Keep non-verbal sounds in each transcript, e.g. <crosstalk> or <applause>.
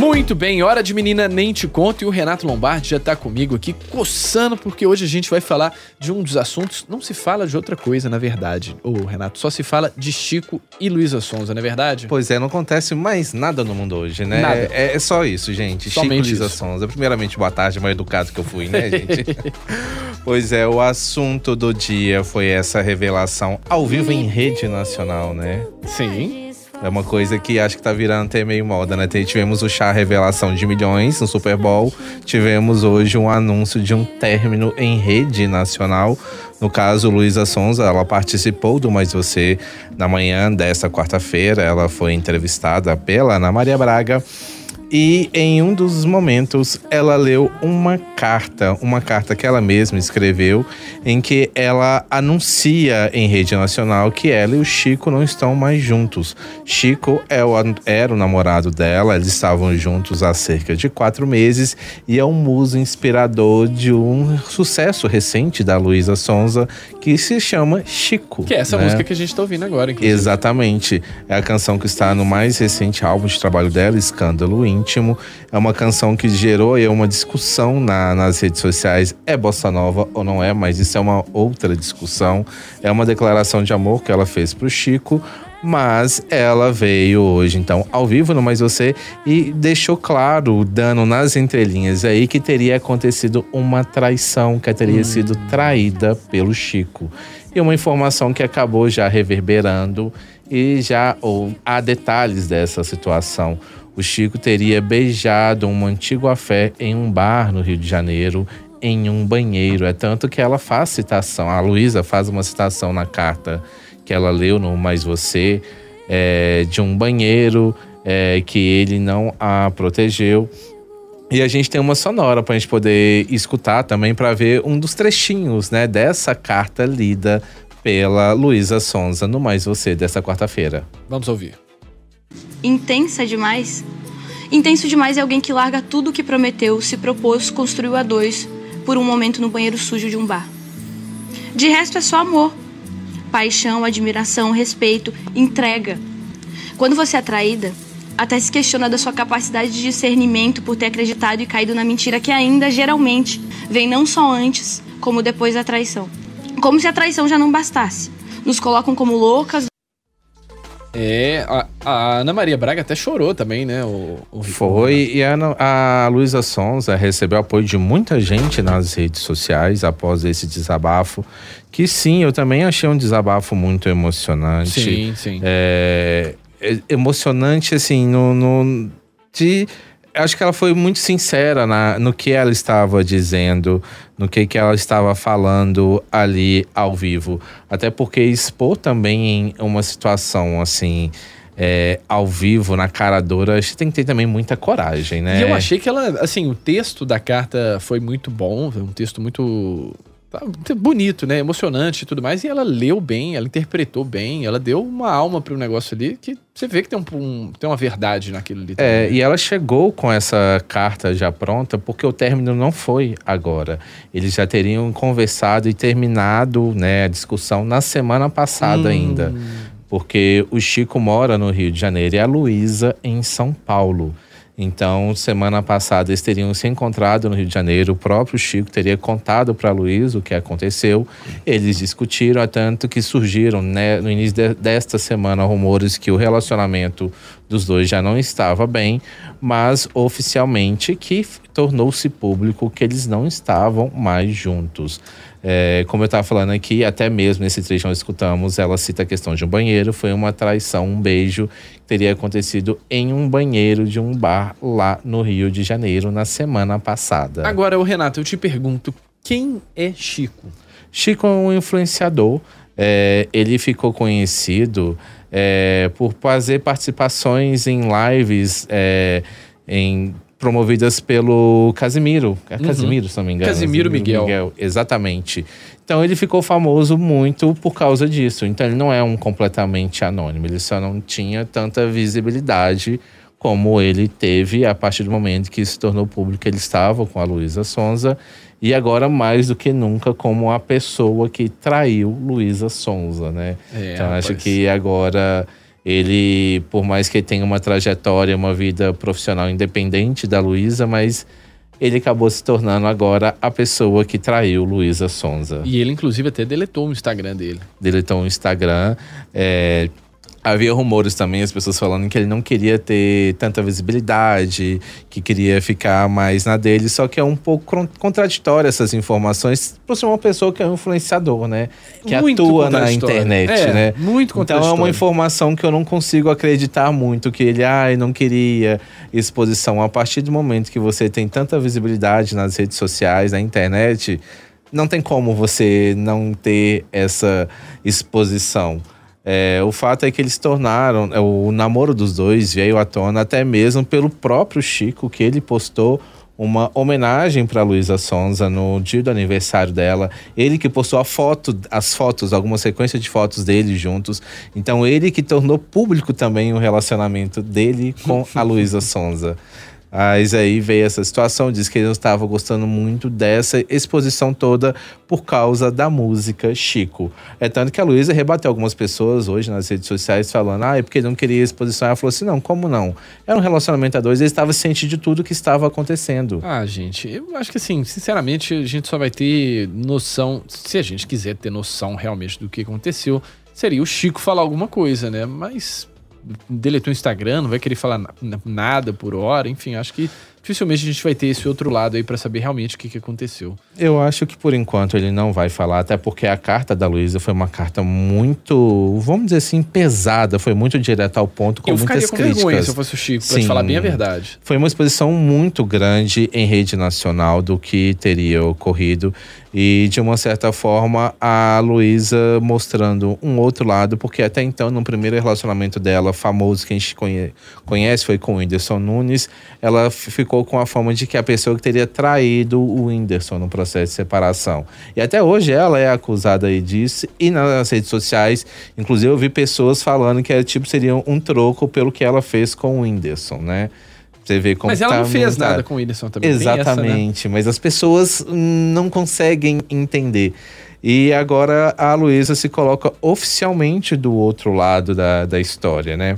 Muito bem, hora de menina nem te conto e o Renato Lombardi já tá comigo aqui coçando porque hoje a gente vai falar de um dos assuntos, não se fala de outra coisa na verdade. Ô Renato, só se fala de Chico e Luísa Sonza, não é verdade? Pois é, não acontece mais nada no mundo hoje, né? Nada. É, é só isso, gente. Somente Chico e Luísa. Sonza. Primeiramente, boa tarde, mais educado que eu fui, né, gente? <laughs> pois é, o assunto do dia foi essa revelação ao vivo em rede nacional, né? Sim. É uma coisa que acho que tá virando até meio moda, né? Tivemos o chá revelação de milhões no Super Bowl. Tivemos hoje um anúncio de um término em rede nacional. No caso, Luísa Sonza, ela participou do Mais Você na manhã desta quarta-feira. Ela foi entrevistada pela Ana Maria Braga. E em um dos momentos, ela leu uma carta, uma carta que ela mesma escreveu, em que ela anuncia em rede nacional que ela e o Chico não estão mais juntos. Chico é o- era o namorado dela, eles estavam juntos há cerca de quatro meses e é um muso inspirador de um sucesso recente da Luísa Sonza que se chama Chico. Que é essa né? música que a gente tá ouvindo agora, inclusive. Exatamente. É a canção que está no mais recente álbum de trabalho dela, Escândalo Íntimo. É uma canção que gerou aí uma discussão na- nas redes sociais. É bossa nova ou não é? Mas isso é uma outra discussão. É uma declaração de amor que ela fez pro Chico. Mas ela veio hoje, então, ao vivo no Mais Você e deixou claro, dando nas entrelinhas aí, que teria acontecido uma traição, que teria sido traída pelo Chico. E uma informação que acabou já reverberando e já ou, há detalhes dessa situação. O Chico teria beijado uma antiga fé em um bar no Rio de Janeiro, em um banheiro. É tanto que ela faz citação, a Luísa faz uma citação na carta que ela leu no Mais Você, é, de um banheiro é, que ele não a protegeu. E a gente tem uma sonora pra gente poder escutar também pra ver um dos trechinhos, né, dessa carta lida pela Luísa Sonza no Mais Você dessa quarta-feira. Vamos ouvir. Intensa demais? Intenso demais é alguém que larga tudo o que prometeu, se propôs, construiu a dois por um momento no banheiro sujo de um bar. De resto é só amor. Paixão, admiração, respeito, entrega. Quando você é traída, até se questiona da sua capacidade de discernimento por ter acreditado e caído na mentira que ainda geralmente vem não só antes, como depois da traição. Como se a traição já não bastasse. Nos colocam como loucas, É, a, a Ana Maria Braga até chorou também, né? O, o Foi, e a, Ana- a Luísa Sonza recebeu apoio de muita gente nas redes sociais após esse desabafo. Que sim, eu também achei um desabafo muito emocionante. Sim, sim. é, é emocionante, assim, no, no- de. Acho que ela foi muito sincera na, no que ela estava dizendo, no que, que ela estava falando ali ao vivo. Até porque expor também uma situação assim. é, ao vivo, na cara dura, acho que tem que ter também muita coragem, né? E eu achei que ela, assim, o texto da carta foi muito bom, um texto muito tá, bonito, né? Emocionante e tudo mais. E ela leu bem, ela interpretou bem, ela deu uma alma pro negócio ali que você vê que tem, um, um- tem uma verdade naquilo ali. É, também. e ela chegou com essa carta já pronta porque o término não foi agora. Eles já teriam conversado e terminado né, a discussão na semana passada Hum. ainda. Porque o Chico mora no Rio de Janeiro e a Luísa em São Paulo. Então, semana passada eles teriam se encontrado no Rio de Janeiro. O próprio Chico teria contado para Luísa o que aconteceu. Eles discutiram, tanto que surgiram né, no início de- desta semana rumores que o relacionamento dos dois já não estava bem, mas oficialmente que tornou-se público que eles não estavam mais juntos. É, como eu estava falando aqui, até mesmo nesse trecho nós escutamos, ela cita a questão de um banheiro, foi uma traição, um beijo que teria acontecido em um banheiro de um bar lá no Rio de Janeiro na semana passada. Agora, o Renato, eu te pergunto, quem é Chico? Chico é um influenciador. É, ele ficou conhecido é, por fazer participações em lives é, em- promovidas pelo Casimiro. É Casimiro, se não me engano. Uhum. Casimiro Miguel. Exatamente. Então ele ficou famoso muito por causa disso. Então ele não é um completamente anônimo. Ele só não tinha tanta visibilidade como ele teve a partir do momento que se tornou público ele estava com a Luísa Sonza e agora mais do que nunca como a pessoa que traiu Luísa Sonza, né? É, então acho rapaz. que agora ele, por mais que tenha uma trajetória, uma vida profissional independente da Luísa, mas ele acabou se tornando agora a pessoa que traiu Luísa Sonza. E ele, inclusive, até deletou o Instagram dele. Deletou o Instagram. é, Havia rumores também, as pessoas falando que ele não queria ter tanta visibilidade, que queria ficar mais na dele, só que é um pouco con- contraditório essas informações por ser uma pessoa que é um influenciador, né? Que Muito atua na internet, É, né? muito Então é uma informação que eu não consigo acreditar muito, que ele, ai, não queria exposição. A partir do momento que você tem tanta visibilidade nas redes sociais, na internet, não tem como você não ter essa exposição. É, o fato é que eles tornaram, é, o namoro dos dois veio à tona até mesmo pelo próprio Chico, que ele postou uma homenagem para Luísa Sonza no dia do aniversário dela. Ele que postou a foto, as fotos, alguma sequência de fotos deles juntos. Então ele que tornou público também o relacionamento dele com a Luísa Sonza. <laughs> Mas aí veio essa situação, diz que ele não estava gostando muito dessa exposição toda por causa da música Chico. É tanto que a Luísa rebateu algumas pessoas hoje nas redes sociais falando, ah, é porque ele não queria exposição. Ela falou assim, não, como não? Era um relacionamento a dois, ele estava ciente de tudo que estava acontecendo. Ah, gente, eu acho que assim, sinceramente, a gente só vai ter noção, se a gente quiser ter noção realmente do que aconteceu, seria o Chico falar alguma coisa, né? Mas deletou o Instagram, não vai querer falar na- na- nada por hora, enfim, acho que dificilmente a gente vai ter esse outro lado aí pra saber realmente o que, que aconteceu. Eu acho que por enquanto ele não vai falar, até porque a carta da Luísa foi uma carta muito, vamos dizer assim, pesada, foi muito direta ao ponto, com eu ficaria muitas com críticas. vergonha se eu fosse o Chico, pra te Sim. falar bem a verdade. Foi uma exposição muito grande em rede nacional do que teria ocorrido. E, de uma certa forma, a Luísa mostrando um outro lado, porque até então, no primeiro relacionamento dela, famoso que a gente conhe- conhece, foi com o Whindersson Nunes, ela f- ficou com a fama de que a pessoa que teria traído o Whindersson no processo de separação. E até hoje ela é acusada aí disso. E nas redes sociais, inclusive, eu vi pessoas falando que tipo, seria um troco pelo que ela fez com o Whindersson, né? Você vê como Mas ela tá não fez montado. nada com o Whindersson também. tem essa, né? Exatamente, mas as pessoas hum, não conseguem entender. E agora a Luísa se coloca oficialmente do outro lado da, da história, né?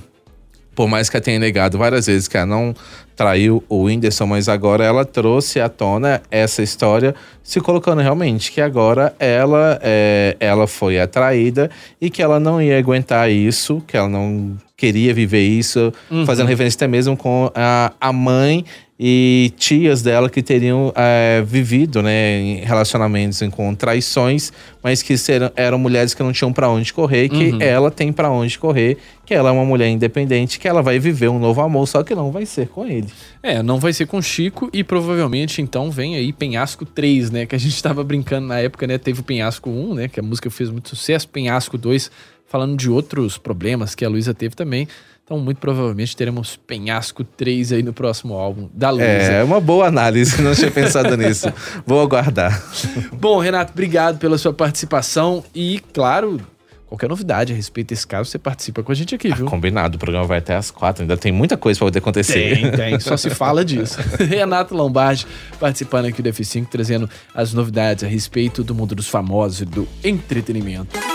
Por mais que ela tenha negado várias vezes que ela não traiu o Whindersson, mas agora ela trouxe à tona essa história, se colocando realmente que agora ela, é, ela foi atraída e que ela não ia aguentar isso, que ela não queria viver isso, fazendo referência até mesmo com a, a mãe e tias dela que teriam é, vivido né, em relacionamentos com traições, mas que eram mulheres que não tinham para onde correr, que ela tem para onde correr, que ela é uma mulher independente, que ela vai viver um novo amor, só que não vai ser com ele. É, não vai ser com Chico e provavelmente então vem aí Penhasco 3, né? Que a gente tava brincando na época, né? Teve o Penhasco 1, né? Que a música fez muito sucesso. Penhasco 2, falando de outros problemas que a Luísa teve também. Então, muito provavelmente teremos Penhasco 3 aí no próximo álbum da Luísa. É uma boa análise, não tinha pensado nisso. <laughs> Vou aguardar. Bom, Renato, obrigado pela sua participação e, claro, qualquer novidade a respeito desse caso, você participa com a gente aqui, viu? Combinado, o programa vai até às quatro, ainda tem muita coisa para poder acontecer. Tem, tem, só se fala disso. <laughs> Renato Lombardi participando aqui do F5, trazendo as novidades a respeito do mundo dos famosos e do entretenimento.